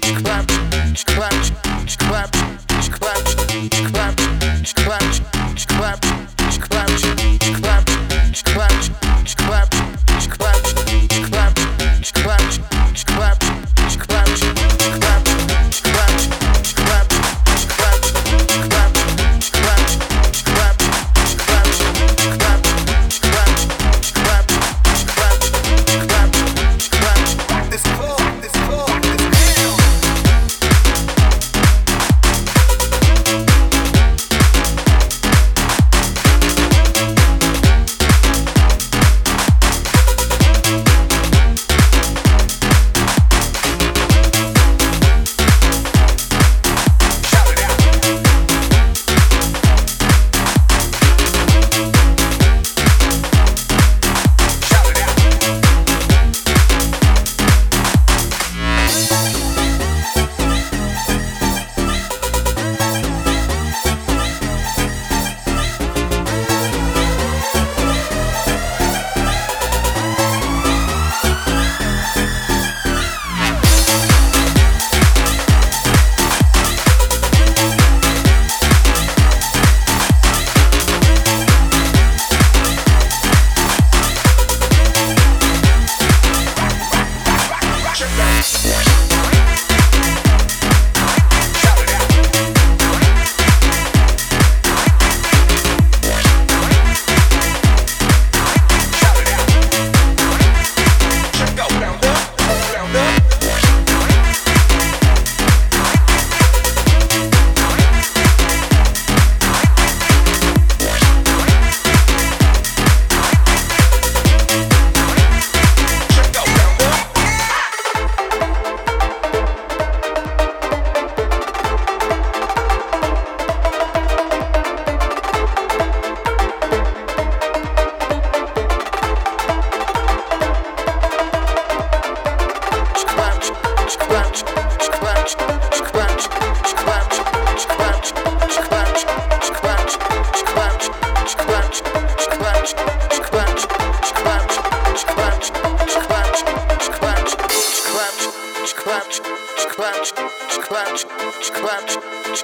clap, clap.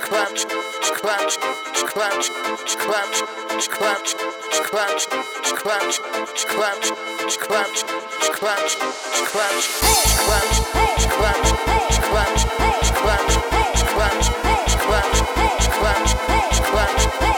clutch, clutch, clutch, clutch, clutch, clutch, clutch, clutch, clutch, clutch, clutch, clutch, clutch, clutch, clutch, clutch, clutch, clutch,